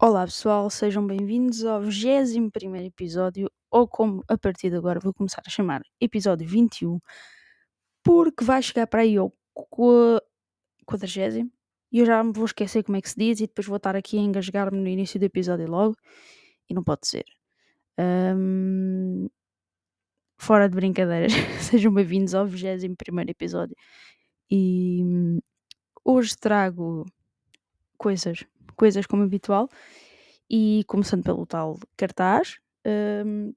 Olá pessoal, sejam bem-vindos ao 21 episódio, ou como a partir de agora vou começar a chamar episódio 21, porque vai chegar para aí ao 40 e eu já me vou esquecer como é que se diz e depois vou estar aqui a engasgar-me no início do episódio logo e não pode ser. Hum, fora de brincadeiras, sejam bem-vindos ao 21 episódio e hum, hoje trago coisas coisas como habitual, e começando pelo tal cartaz. Um,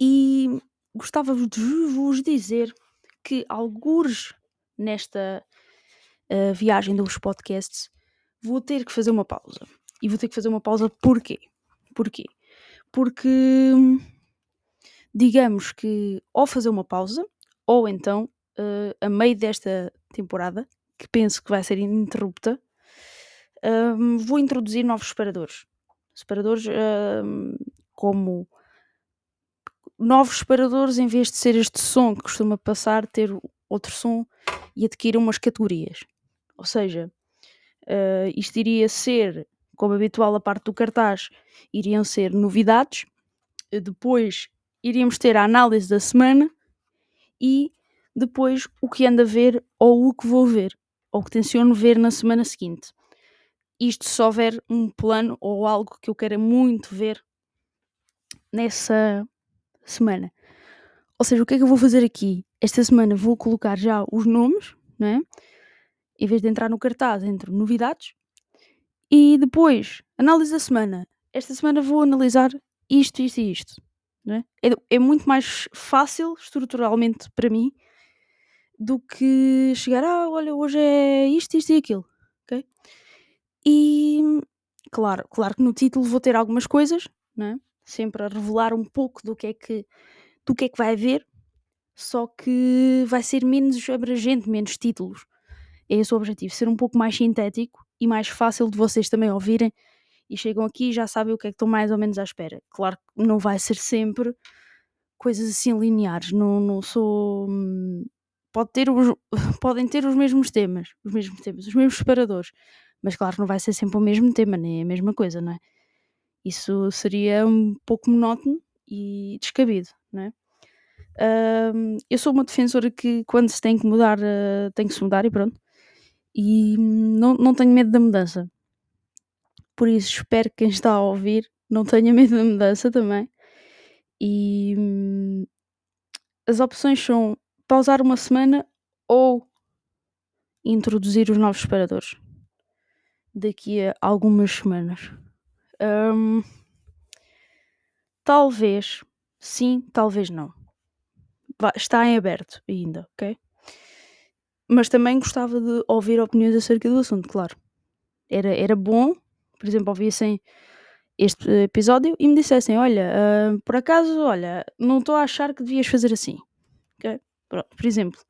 e gostava de vos dizer que, alguns nesta uh, viagem dos podcasts, vou ter que fazer uma pausa. E vou ter que fazer uma pausa porquê? Porquê? Porque, digamos que, ou fazer uma pausa, ou então, uh, a meio desta temporada, que penso que vai ser ininterrupta, um, vou introduzir novos separadores. Separadores um, como novos separadores, em vez de ser este som que costuma passar, ter outro som e adquirir umas categorias. Ou seja, uh, isto iria ser, como habitual, a parte do cartaz, iriam ser novidades, depois iríamos ter a análise da semana e depois o que anda a ver ou o que vou ver, ou o que tenciono ver na semana seguinte. Isto se houver um plano ou algo que eu queira muito ver nessa semana. Ou seja, o que é que eu vou fazer aqui? Esta semana vou colocar já os nomes, não é? Em vez de entrar no cartaz, entro novidades. E depois, análise da semana. Esta semana vou analisar isto, isto e isto. É? é? É, muito mais fácil, estruturalmente, para mim, do que chegar, ah, olha, hoje é isto, isto e aquilo. Okay? E claro, claro que no título vou ter algumas coisas, né? sempre a revelar um pouco do que é que do que é que vai haver, só que vai ser menos abrangente, menos títulos. É esse o objetivo, ser um pouco mais sintético e mais fácil de vocês também ouvirem e chegam aqui e já sabem o que é que estão mais ou menos à espera. Claro que não vai ser sempre coisas assim lineares, não, não sou. Hum, pode ter os, podem ter os mesmos temas, os mesmos temas, os mesmos separadores, mas claro, não vai ser sempre o mesmo tema, nem a mesma coisa, não é? Isso seria um pouco monótono e descabido, não é? Uh, eu sou uma defensora que quando se tem que mudar, uh, tem que se mudar e pronto. E não, não tenho medo da mudança. Por isso espero que quem está a ouvir não tenha medo da mudança também. E hum, as opções são pausar uma semana ou introduzir os novos separadores daqui a algumas semanas. Um, talvez sim, talvez não. Está em aberto ainda, ok? Mas também gostava de ouvir opiniões acerca do assunto, claro. Era, era bom, por exemplo, ouvissem este episódio e me dissessem: Olha, uh, por acaso, olha, não estou a achar que devias fazer assim. Okay? Por exemplo,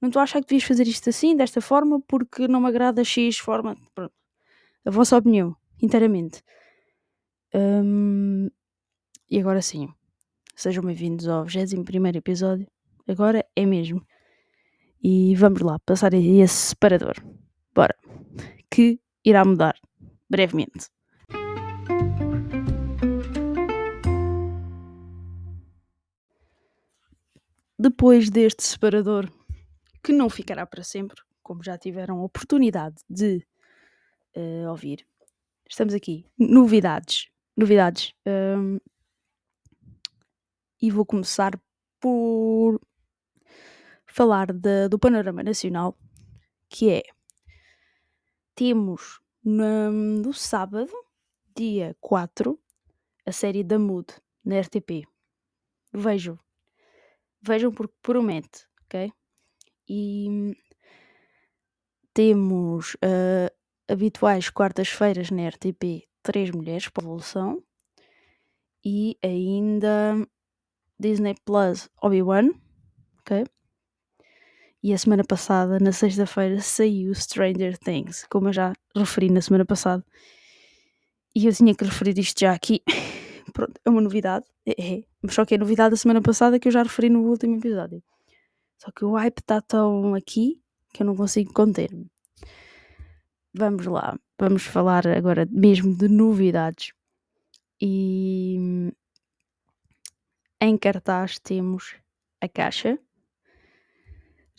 não estou a achar que devias fazer isto assim, desta forma, porque não me agrada X forma. Pronto a vossa opinião, inteiramente. Um, e agora sim, sejam bem-vindos ao 21 episódio. Agora é mesmo. E vamos lá, passar esse separador. Bora. Que irá mudar brevemente. Depois deste separador, que não ficará para sempre, como já tiveram a oportunidade de uh, ouvir. Estamos aqui. Novidades. Novidades. Um, e vou começar por falar de, do panorama nacional, que é temos no, no sábado, dia 4, a série da Mood na RTP. Vejam. Vejam porque promete, ok? E temos uh, habituais quartas-feiras na RTP Três Mulheres para a Evolução e ainda Disney Plus Obi-Wan, ok? E a semana passada, na sexta-feira, saiu Stranger Things, como eu já referi na semana passada. e eu tinha que referir isto já aqui. Pronto, é uma novidade. É, é, só que é novidade da semana passada que eu já referi no último episódio. Só que o hype está tão aqui que eu não consigo conter-me. Vamos lá, vamos falar agora mesmo de novidades. E em cartaz temos A Caixa,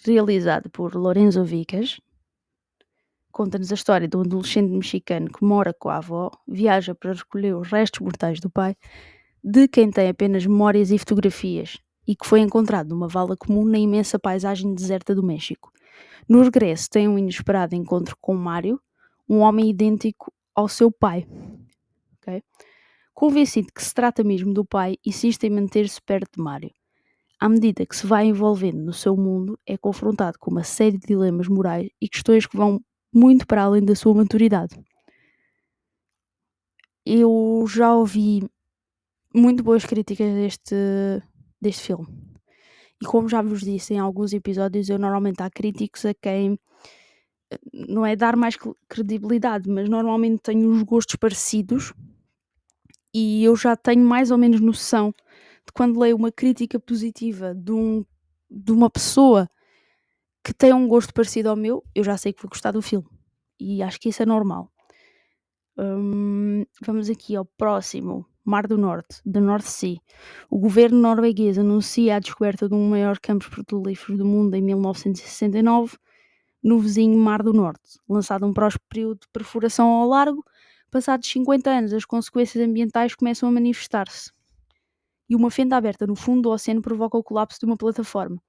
realizado por Lorenzo Vicas. Conta-nos a história de um adolescente mexicano que mora com a avó, viaja para recolher os restos mortais do pai, de quem tem apenas memórias e fotografias, e que foi encontrado numa vala comum na imensa paisagem deserta do México. No regresso, tem um inesperado encontro com Mário, um homem idêntico ao seu pai. Okay? Convencido que se trata mesmo do pai, insiste em manter-se perto de Mário. À medida que se vai envolvendo no seu mundo, é confrontado com uma série de dilemas morais e questões que vão muito para além da sua maturidade. Eu já ouvi muito boas críticas deste, deste filme. E como já vos disse em alguns episódios, eu normalmente há críticos a quem não é dar mais credibilidade, mas normalmente tenho uns gostos parecidos e eu já tenho mais ou menos noção de quando leio uma crítica positiva de, um, de uma pessoa que tem um gosto parecido ao meu, eu já sei que vou gostar do filme. E acho que isso é normal. Hum, vamos aqui ao próximo. Mar do Norte, da North Sea. O governo norueguês anuncia a descoberta de um maior campos petrolíferos do mundo em 1969, no vizinho Mar do Norte. Lançado um próximo período de perfuração ao largo, passados 50 anos, as consequências ambientais começam a manifestar-se. E uma fenda aberta no fundo do oceano provoca o colapso de uma plataforma.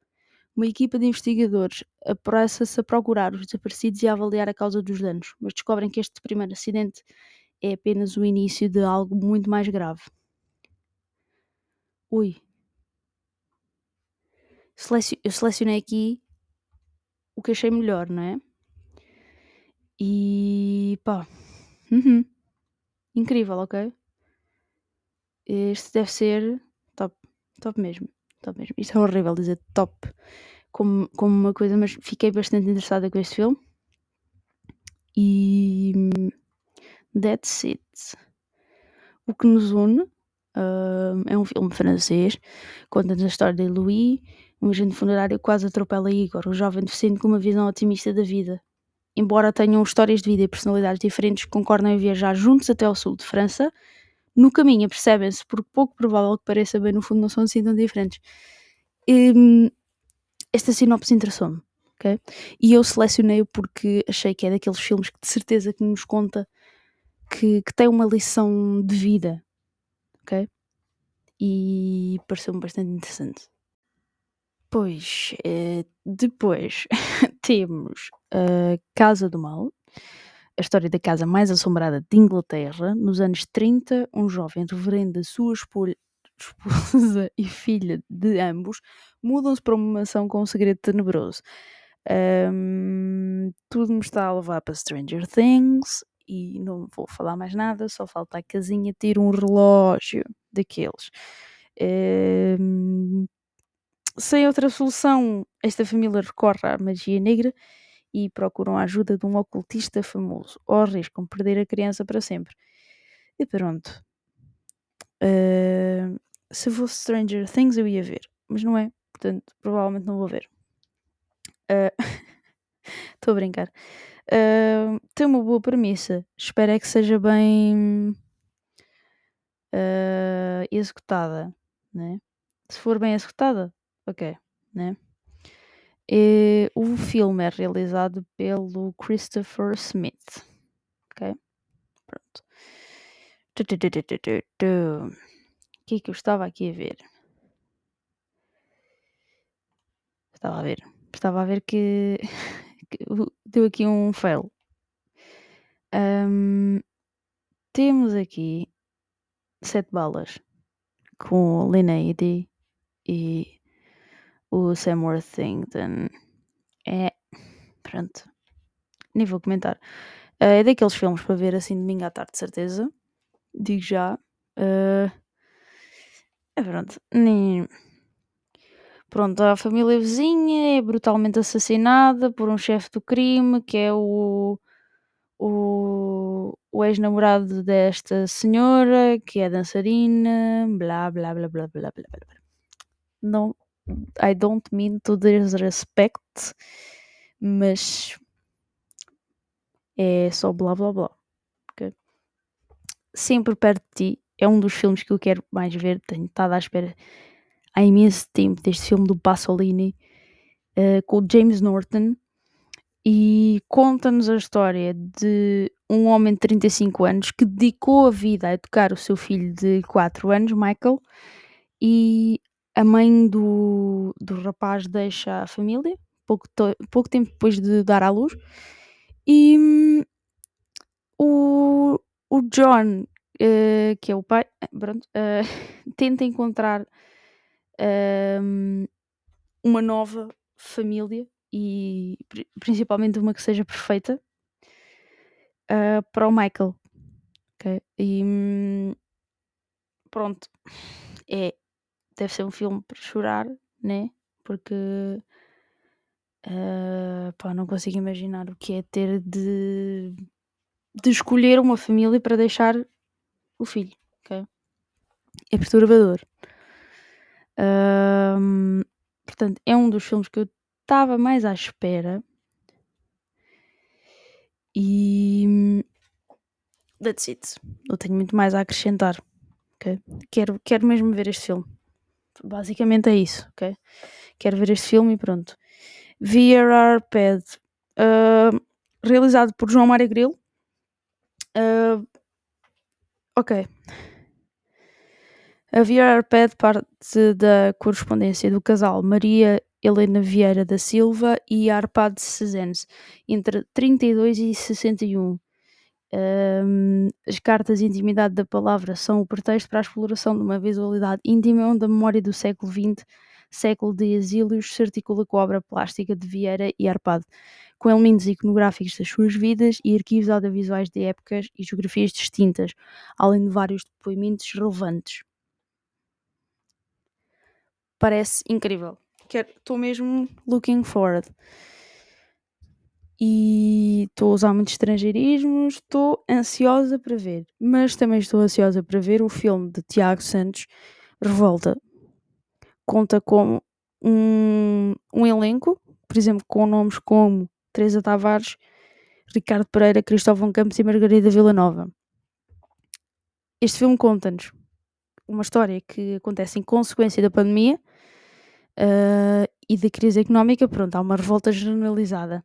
Uma equipa de investigadores apressa-se a procurar os desaparecidos e a avaliar a causa dos danos, mas descobrem que este primeiro acidente é apenas o início de algo muito mais grave. Ui. Eu selecionei aqui o que achei melhor, não é? E pá. Uhum. Incrível, ok? Este deve ser top. Top mesmo. Top mesmo. Isto é horrível dizer top como, como uma coisa, mas fiquei bastante interessada com este filme. E That's It. O que nos une uh, é um filme francês, conta-nos a história de Louis, um agente funerário quase atropela Igor, um jovem deficiente com uma visão otimista da vida. Embora tenham histórias de vida e personalidades diferentes, concordam em viajar juntos até ao sul de França. No caminho percebem-se, por pouco provável que pareça bem, no fundo não são assim tão diferentes. E, hum, esta sinopse interessou-me, ok? E eu selecionei-o porque achei que é daqueles filmes que de certeza que nos conta que, que tem uma lição de vida, ok? E pareceu-me bastante interessante. Pois, eh, depois temos a Casa do Mal, a história da casa mais assombrada de Inglaterra. Nos anos 30, um jovem reverendo a sua esposa e filha de ambos mudam-se para uma mansão com um segredo tenebroso. Um, tudo me está a levar para Stranger Things e não vou falar mais nada, só falta a casinha ter um relógio daqueles. Um, sem outra solução, esta família recorre à magia negra e procuram a ajuda de um ocultista famoso, ou arriscam perder a criança para sempre. E pronto. Uh, se fosse Stranger Things eu ia ver, mas não é, portanto provavelmente não vou ver. Estou uh, a brincar. Uh, tem uma boa premissa. Espero é que seja bem executada, né? Se for bem executada, ok, né? E, o filme é realizado pelo Christopher Smith, ok? Pronto. O que é que eu estava aqui a ver? Estava a ver. Estava a ver que deu aqui um fail. Um, temos aqui sete balas com Lena Headey e o Sam Worthington. É. Pronto. Nem vou comentar. Uh, é daqueles filmes para ver assim domingo à tarde, de certeza. Digo já. Uh, é pronto. Nem Pronto, a família vizinha é brutalmente assassinada por um chefe do crime, que é o, o, o ex-namorado desta senhora, que é dançarina, blá blá blá blá blá blá blá. Não, I don't mean to disrespect, mas é só blá blá blá. Okay? Sempre perto de ti é um dos filmes que eu quero mais ver. Tenho estado à espera há imenso tempo deste filme do Pasolini uh, com o James Norton e conta-nos a história de um homem de 35 anos que dedicou a vida a educar o seu filho de 4 anos, Michael, e a mãe do, do rapaz deixa a família pouco, pouco tempo depois de dar à luz e hum, o, o John, uh, que é o pai, pronto, uh, tenta encontrar uh, uma nova família e principalmente uma que seja perfeita para o Michael. Okay? E hum, pronto, é, deve ser um filme para chorar, né? Porque uh, pá, não consigo imaginar o que é ter de, de escolher uma família para deixar o filho. Okay? É perturbador. Uh, portanto, é um dos filmes que eu estava mais à espera. E that's it. Não tenho muito mais a acrescentar. Okay? Quero, quero mesmo ver este filme. Basicamente é isso, ok? Quero ver este filme e pronto. VRR Pad, uh, realizado por João Mário Grilo. Uh, ok. A VRR Pad parte da correspondência do casal Maria Helena Vieira da Silva e Arpad Cezens, entre 32 e 61. Um, as cartas de intimidade da palavra são o pretexto para a exploração de uma visualidade íntima onde a memória do século XX, século de exílios, se articula com a obra plástica de Vieira e Arpad, com elementos iconográficos das suas vidas e arquivos audiovisuais de épocas e geografias distintas, além de vários depoimentos relevantes. Parece incrível estou mesmo looking forward. E estou a usar muitos estrangeirismos, estou ansiosa para ver. Mas também estou ansiosa para ver o filme de Tiago Santos, Revolta. Conta com um, um elenco, por exemplo, com nomes como Teresa Tavares, Ricardo Pereira, Cristóvão Campos e Margarida Villanova. Este filme conta-nos uma história que acontece em consequência da pandemia uh, e da crise económica, pronto, há uma revolta generalizada.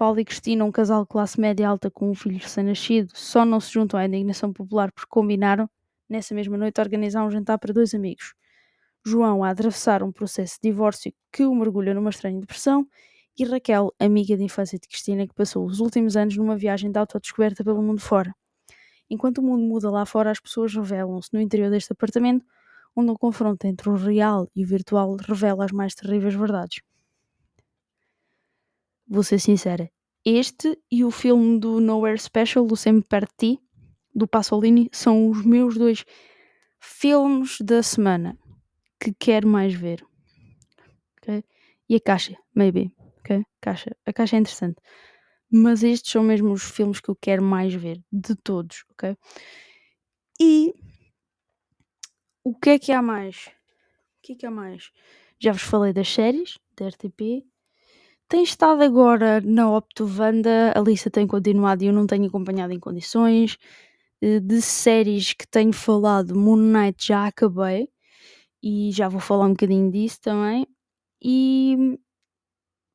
Paulo e Cristina, um casal de classe média alta com um filho recém-nascido, só não se juntam à indignação popular porque combinaram, nessa mesma noite, organizar um jantar para dois amigos. João a atravessar um processo de divórcio que o mergulha numa estranha depressão, e Raquel, amiga de infância de Cristina, que passou os últimos anos numa viagem de autodescoberta pelo mundo fora. Enquanto o mundo muda lá fora, as pessoas revelam-se no interior deste apartamento onde o confronto entre o real e o virtual revela as mais terríveis verdades. Vou ser sincera, este e o filme do Nowhere Special, do Sempre Perto de Ti, do Pasolini, são os meus dois filmes da semana que quero mais ver. Okay? E a caixa, maybe. Okay? Caixa. A caixa é interessante. Mas estes são mesmo os filmes que eu quero mais ver, de todos, ok? E o que é que há mais? O que é que há mais? Já vos falei das séries da RTP. Tem estado agora na Optovanda, a lista tem continuado e eu não tenho acompanhado em condições. Eh, de séries que tenho falado, Moon Knight já acabei e já vou falar um bocadinho disso também. E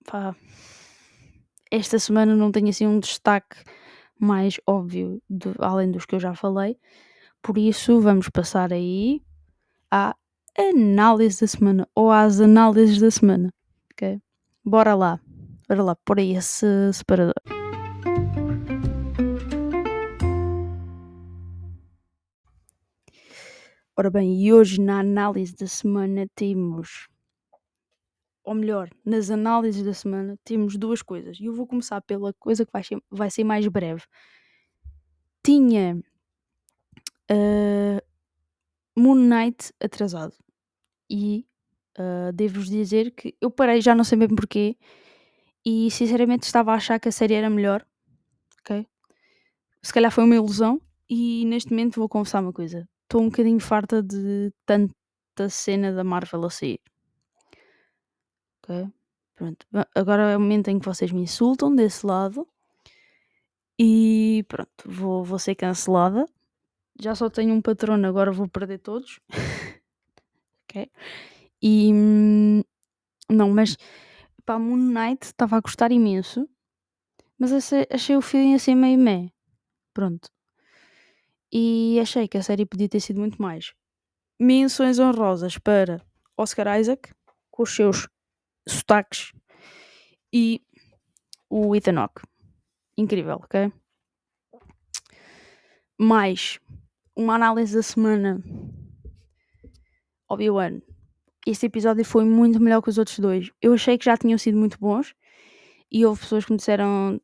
pá, esta semana não tenho assim um destaque mais óbvio, de, além dos que eu já falei. Por isso, vamos passar aí à análise da semana ou às análises da semana. Ok? Bora lá. Bora lá, por esse separador. Ora bem, e hoje na análise da semana temos, ou melhor, nas análises da semana temos duas coisas. E eu vou começar pela coisa que vai ser, vai ser mais breve. Tinha uh, Moon Knight atrasado. E uh, devo-vos dizer que eu parei, já não sei bem porquê, e sinceramente estava a achar que a série era melhor, ok? se calhar foi uma ilusão e neste momento vou confessar uma coisa. Estou um bocadinho farta de tanta cena da Marvel a sair. Ok? Pronto. Agora é o momento em que vocês me insultam desse lado. E pronto, vou, vou ser cancelada. Já só tenho um patrono, agora vou perder todos. ok? E. Hum, não, mas. Pá, Moon Knight estava a gostar imenso. Mas achei, achei o feeling assim meio meh. Pronto. E achei que a série podia ter sido muito mais. Menções honrosas para Oscar Isaac, com os seus sotaques, e o Ethan Hawke. Incrível, ok? Mais uma análise da semana. Obi-Wan. Este episódio foi muito melhor que os outros dois. Eu achei que já tinham sido muito bons e houve pessoas que me disseram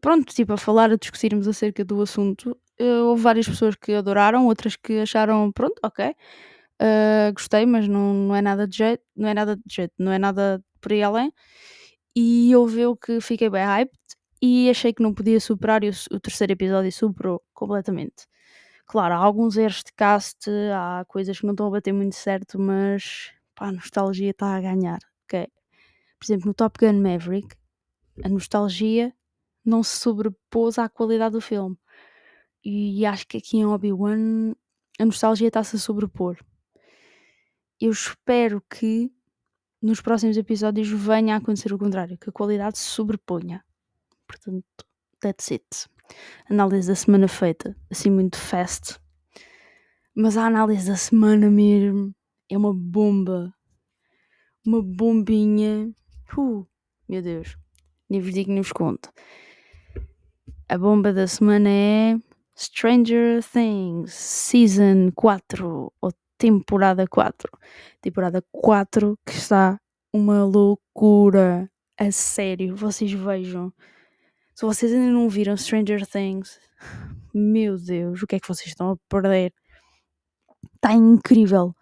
pronto, tipo, a falar, a discutirmos acerca do assunto. Uh, houve várias pessoas que adoraram, outras que acharam, pronto, ok, uh, gostei, mas não, não é nada de jeito, não é nada de jeito, não é nada por aí além. E houve eu que fiquei bem hyped e achei que não podia superar e o, o terceiro episódio superou completamente. Claro, há alguns erros de cast, há coisas que não estão a bater muito certo, mas pá, a nostalgia está a ganhar, ok? Por exemplo, no Top Gun Maverick, a nostalgia não se sobrepôs à qualidade do filme. E acho que aqui em Obi-Wan a nostalgia está-se a sobrepor. Eu espero que nos próximos episódios venha a acontecer o contrário, que a qualidade se sobreponha. Portanto, that's it. Análise da semana feita, assim muito fast. Mas a análise da semana mesmo é uma bomba. Uma bombinha. Uh, meu Deus. Nem vos digo nem vos conto. A bomba da semana é Stranger Things Season 4 ou temporada 4. Temporada 4 que está uma loucura. A sério, vocês vejam. Se vocês ainda não viram Stranger Things, meu Deus, o que é que vocês estão a perder? Está incrível.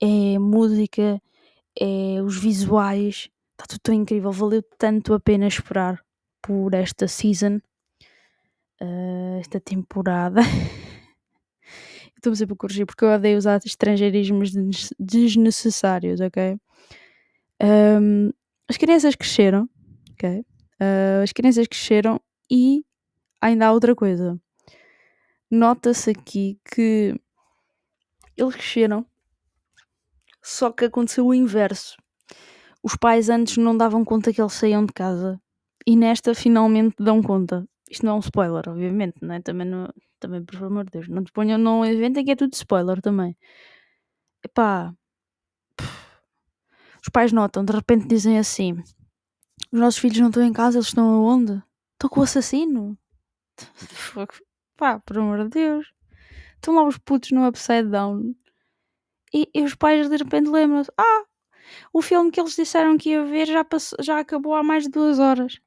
É música, é os visuais, está tudo tão incrível. Valeu tanto a pena esperar por esta season uh, esta temporada. Estou-me sempre a corrigir porque eu odeio usar estrangeirismos desnecessários, ok? Um, as crianças cresceram, ok? Uh, as crianças cresceram e ainda há outra coisa. Nota-se aqui que eles cresceram, só que aconteceu o inverso. Os pais antes não davam conta que eles saíam de casa e nesta finalmente dão conta. Isto não é um spoiler, obviamente, não é? Também, não, também por favor de Deus, não te ponham num evento em que é tudo spoiler também. Epá, os pais notam, de repente dizem assim: os nossos filhos não estão em casa, eles estão aonde? Estão com o assassino? Pá, por amor de Deus. Estão lá os putos no upside down. E, e os pais de repente lembram-se: ah, o filme que eles disseram que ia ver já, passou, já acabou há mais de duas horas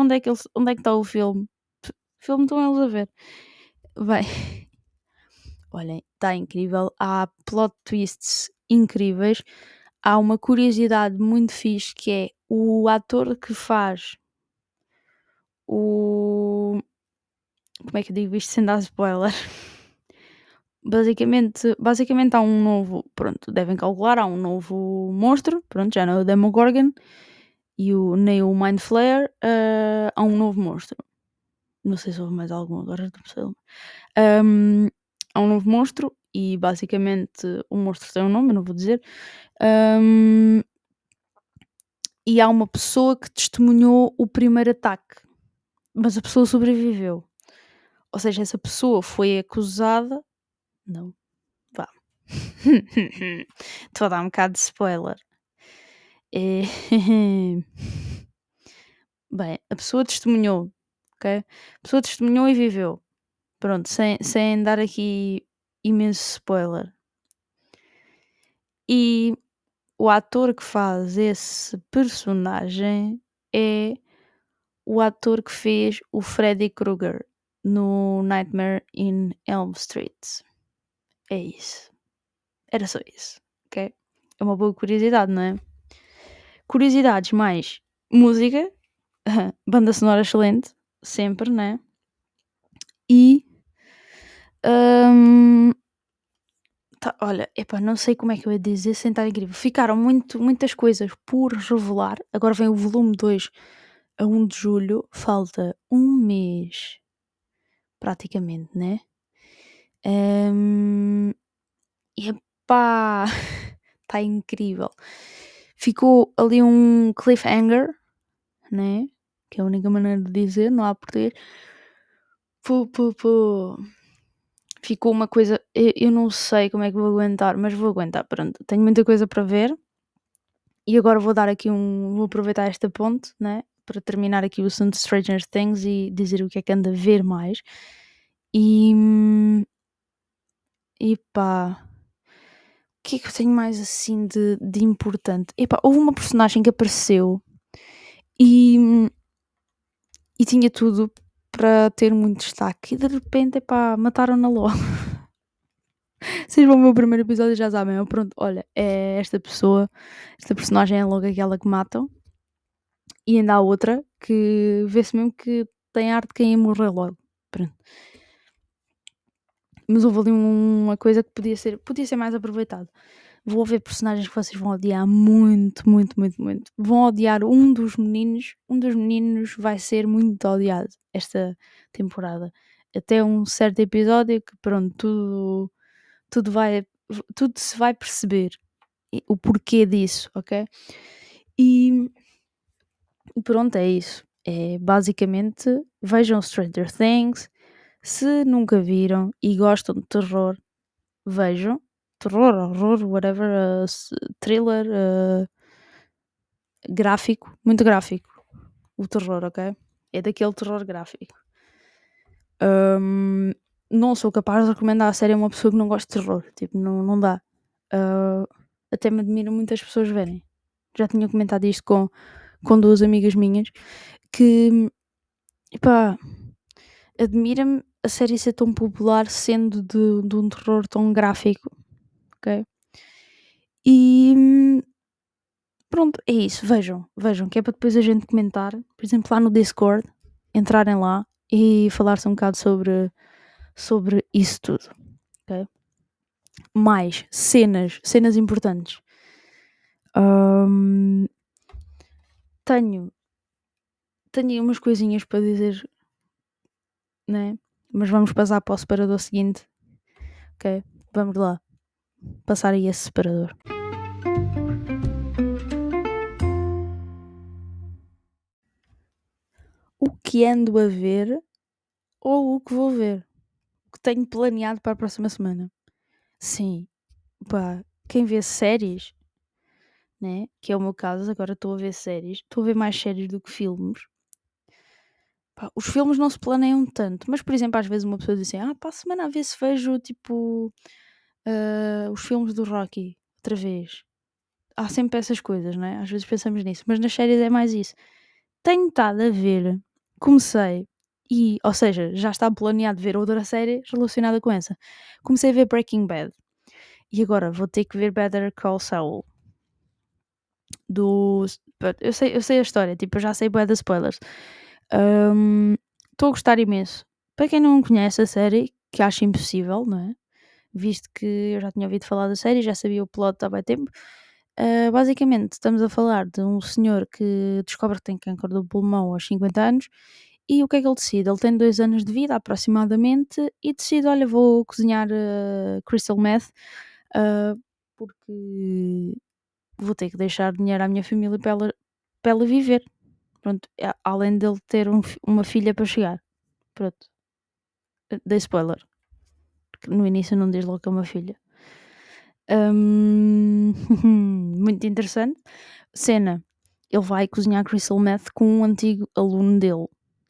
onde é que, eles, onde é que está o filme? O filme estão eles a ver. Bem, olhem, está incrível. Há plot twists incríveis. Há uma curiosidade muito fixe que é o ator que faz o. Como é que eu digo isto sem dar spoiler? Basicamente, basicamente há um novo. Pronto, devem calcular, há um novo monstro. Pronto, já não é o Demogorgon e o, nem o Mind Flare uh, há um novo monstro. Não sei se houve mais algum agora, não sei. Um, há um novo monstro e basicamente o monstro tem um nome, não vou dizer. Um, e há uma pessoa que testemunhou o primeiro ataque, mas a pessoa sobreviveu. Ou seja, essa pessoa foi acusada. Não, vá. Estou a dar um bocado de spoiler. É... Bem, a pessoa testemunhou, ok? A pessoa testemunhou e viveu. Pronto, sem, sem dar aqui imenso spoiler. E o ator que faz esse personagem é o ator que fez o Freddy Krueger no Nightmare in Elm Street. É isso. Era só isso, ok? É uma boa curiosidade, não é? Curiosidades mais música, banda sonora excelente, sempre, né? E. hum, tá, olha, epá, não sei como é que eu ia dizer sem estar incrível. Ficaram muito, muitas coisas por revelar. Agora vem o volume 2 a 1 de julho. Falta um mês, praticamente, né? Um, epá, está incrível. Ficou ali um cliffhanger, né? Que é a única maneira de dizer, não há português. Pô, pô, pô. Ficou uma coisa. Eu, eu não sei como é que vou aguentar, mas vou aguentar. Pronto, tenho muita coisa para ver. E agora vou dar aqui um. Vou aproveitar esta ponte, né? Para terminar aqui o assunto Stranger Things e dizer o que é que anda a ver mais. E. E pá. O que é que eu tenho mais assim de, de importante? Epá, houve uma personagem que apareceu e, e tinha tudo para ter muito destaque e de repente, epá, mataram-na logo. Vocês vão ver o primeiro episódio e já sabem. Eu, pronto, olha, é esta pessoa, esta personagem é logo aquela que matam. E ainda há outra que vê-se mesmo que tem arte de quem ia morrer logo. Pronto. Mas houve ali uma coisa que podia ser, podia ser mais aproveitado. Vou ver personagens que vocês vão odiar muito, muito, muito, muito. Vão odiar um dos meninos. Um dos meninos vai ser muito odiado esta temporada. Até um certo episódio que, pronto, tudo, tudo vai, tudo se vai perceber o porquê disso, ok? E pronto, é isso. É basicamente vejam Stranger Things. Se nunca viram e gostam de terror, vejam. Terror, horror, whatever, uh, thriller, uh, gráfico, muito gráfico. O terror, ok? É daquele terror gráfico. Um, não sou capaz de recomendar a série a uma pessoa que não gosta de terror. Tipo, não, não dá. Uh, até me admira muitas pessoas verem. Já tinha comentado isto com, com duas amigas minhas que, pá, admira-me a série ser tão popular sendo de, de um terror tão gráfico, ok? E pronto, é isso, vejam, vejam, que é para depois a gente comentar, por exemplo, lá no Discord, entrarem lá e falar-se um bocado sobre, sobre isso tudo, ok? Mais cenas, cenas importantes. Um, tenho, tenho umas coisinhas para dizer, né? Mas vamos passar para o separador seguinte, ok? Vamos lá, passar aí esse separador. O que ando a ver ou o que vou ver? O que tenho planeado para a próxima semana? Sim, pá, quem vê séries, né? Que é o meu caso, agora estou a ver séries, estou a ver mais séries do que filmes. Pá, os filmes não se planeiam tanto, mas por exemplo, às vezes uma pessoa diz assim: Ah, para a semana a ver se vejo tipo uh, os filmes do Rocky outra vez. Há sempre essas coisas, né? Às vezes pensamos nisso, mas nas séries é mais isso. Tenho estado a ver, comecei, e, ou seja, já estava planeado ver outra série relacionada com essa. Comecei a ver Breaking Bad. E agora vou ter que ver Better Call Saul. Do. Eu sei, eu sei a história, tipo, eu já sei de spoilers. Estou a gostar imenso. Para quem não conhece a série, que acho impossível, não é? Visto que eu já tinha ouvido falar da série, já sabia o plot há bem tempo. Uh, basicamente, estamos a falar de um senhor que descobre que tem câncer do pulmão aos 50 anos e o que é que ele decide? Ele tem dois anos de vida aproximadamente e decide: olha, vou cozinhar uh, crystal meth uh, porque vou ter que deixar dinheiro à minha família para ela, para ela viver. Pronto, além dele ter um, uma filha para chegar. Pronto. Dei spoiler. No início não diz logo que é uma filha. Um, muito interessante. Cena. Ele vai cozinhar crystal meth com um antigo aluno dele.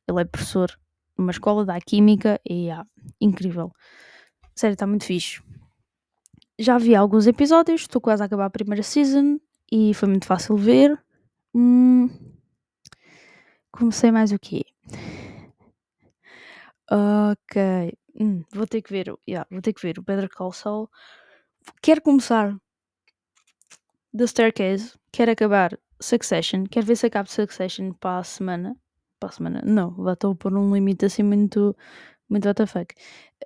Ele é professor numa escola da Química e ah, incrível. Sério, está muito fixe. Já vi alguns episódios, estou quase a acabar a primeira season e foi muito fácil ver. Hum, comecei mais o quê? Ok. Hum, vou ter que ver. Yeah, vou ter que ver o Better Call Saul. Quero começar The Staircase. Quero acabar Succession. Quero ver se acabo Succession para a semana. Para a semana. Não, já estou por um limite assim muito, Muito WTF.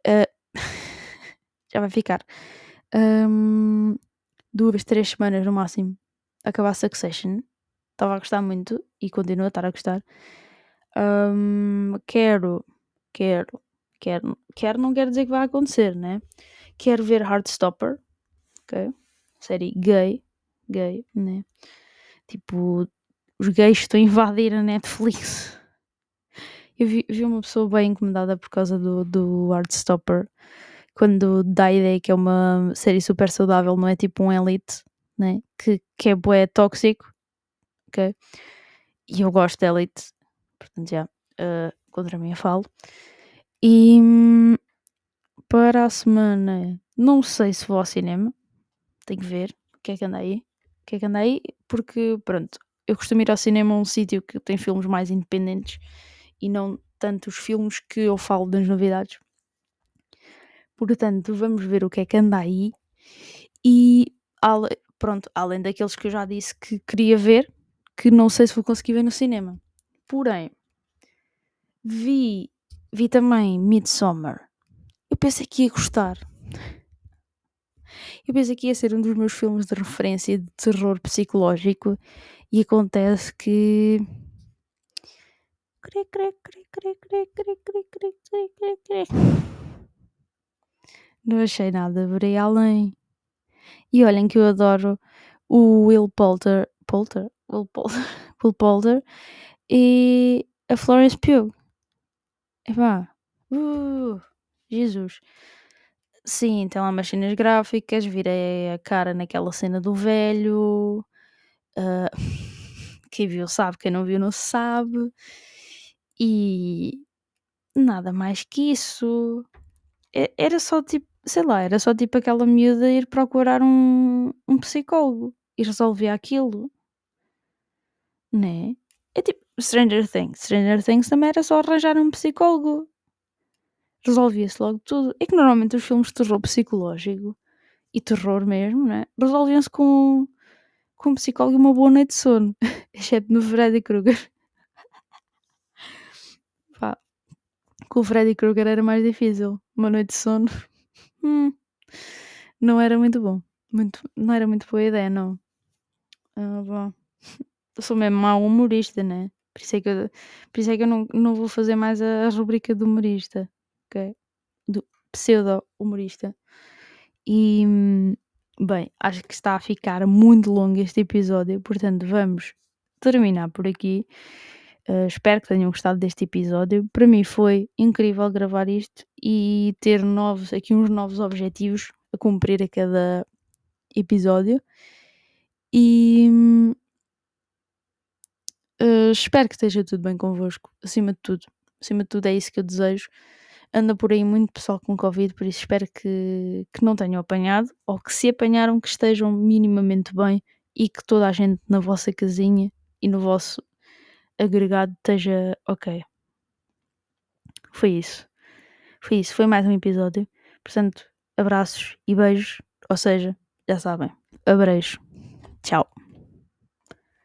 Uh, já vai ficar. Um, duas, três semanas no máximo. Acabar Succession. Estava a gostar muito e continuo a estar a gostar. Um, quero, quero, quero, quero não quer dizer que vai acontecer, né? Quero ver Heartstopper, ok? Série gay, gay, né? Tipo, os gays estão a invadir a Netflix. Eu vi, vi uma pessoa bem incomodada por causa do, do Heartstopper, quando dá a ideia que é uma série super saudável, não é tipo um Elite, né? Que, que é bué tóxico, E eu gosto de Elite, portanto já, uh, contra mim eu falo. E hum, para a semana, não sei se vou ao cinema, tenho que ver o que é que anda aí, o que é que anda aí, porque pronto, eu costumo ir ao cinema a um sítio que tem filmes mais independentes e não tanto os filmes que eu falo das novidades. Portanto, vamos ver o que é que anda aí. E pronto, além daqueles que eu já disse que queria ver, que não sei se vou conseguir ver no cinema. Porém, vi, vi também Midsommar. Eu pensei que ia gostar. Eu pensei que ia ser um dos meus filmes de referência de terror psicológico e acontece que não achei nada, verei além. E olhem que eu adoro o Will Poulter, Poulter, Will Poulter, Will Poulter e a Florence Pugh. Epá, uh, Jesus. Sim, tem lá umas cenas gráficas, virei a cara naquela cena do velho. Uh, quem viu sabe, quem não viu não sabe. E nada mais que isso. Era só tipo, sei lá, era só tipo aquela miúda ir procurar um, um psicólogo e resolver aquilo. Né? É tipo Stranger Things. Stranger Things também era só arranjar um psicólogo. Resolvia-se logo tudo. É que normalmente os filmes de terror psicológico e terror mesmo, né? Resolviam-se com, com um psicólogo e uma boa noite de sono. Exceto no Freddy Krueger. Com o Freddy Krueger era mais difícil. Uma noite de sono. Hum, não era muito bom. Muito, não era muito boa ideia, não. Ah, bom. Eu sou mesmo mau humorista, né? Por isso é que eu, por isso é que eu não, não vou fazer mais a, a rubrica do humorista. Ok? Do pseudo-humorista. E, bem, acho que está a ficar muito longo este episódio. Portanto, vamos terminar por aqui. Uh, espero que tenham gostado deste episódio. Para mim foi incrível gravar isto e ter novos, aqui uns novos objetivos a cumprir a cada episódio. E uh, espero que esteja tudo bem convosco, acima de tudo. Acima de tudo é isso que eu desejo. Anda por aí muito pessoal com Covid, por isso espero que, que não tenham apanhado, ou que se apanharam que estejam minimamente bem e que toda a gente na vossa casinha e no vosso agregado esteja ok. Foi isso. Foi isso. Foi mais um episódio. Portanto, abraços e beijos. Ou seja, já sabem. Abrejo. Tchau.